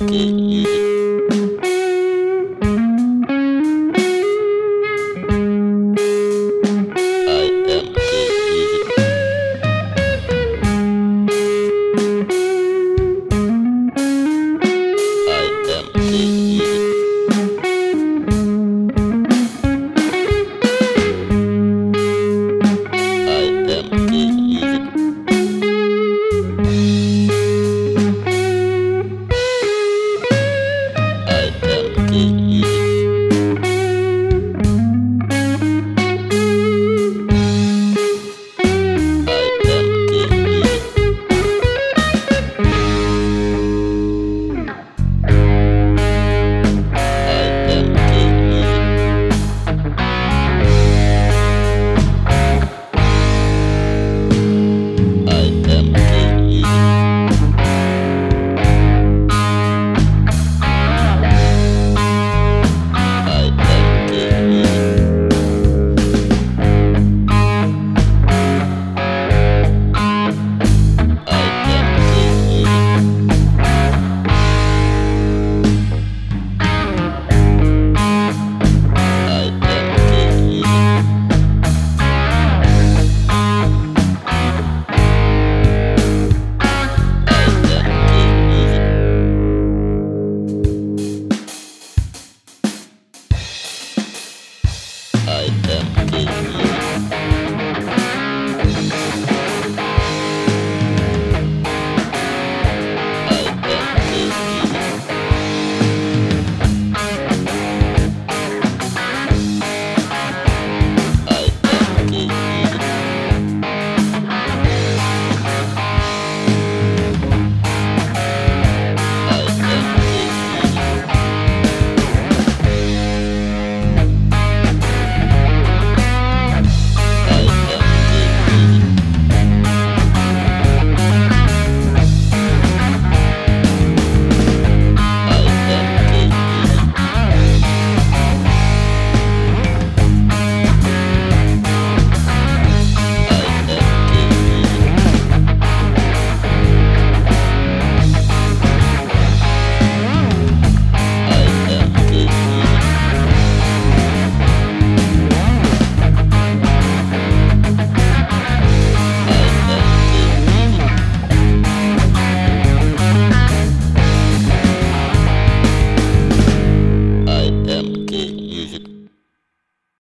Mm-hmm.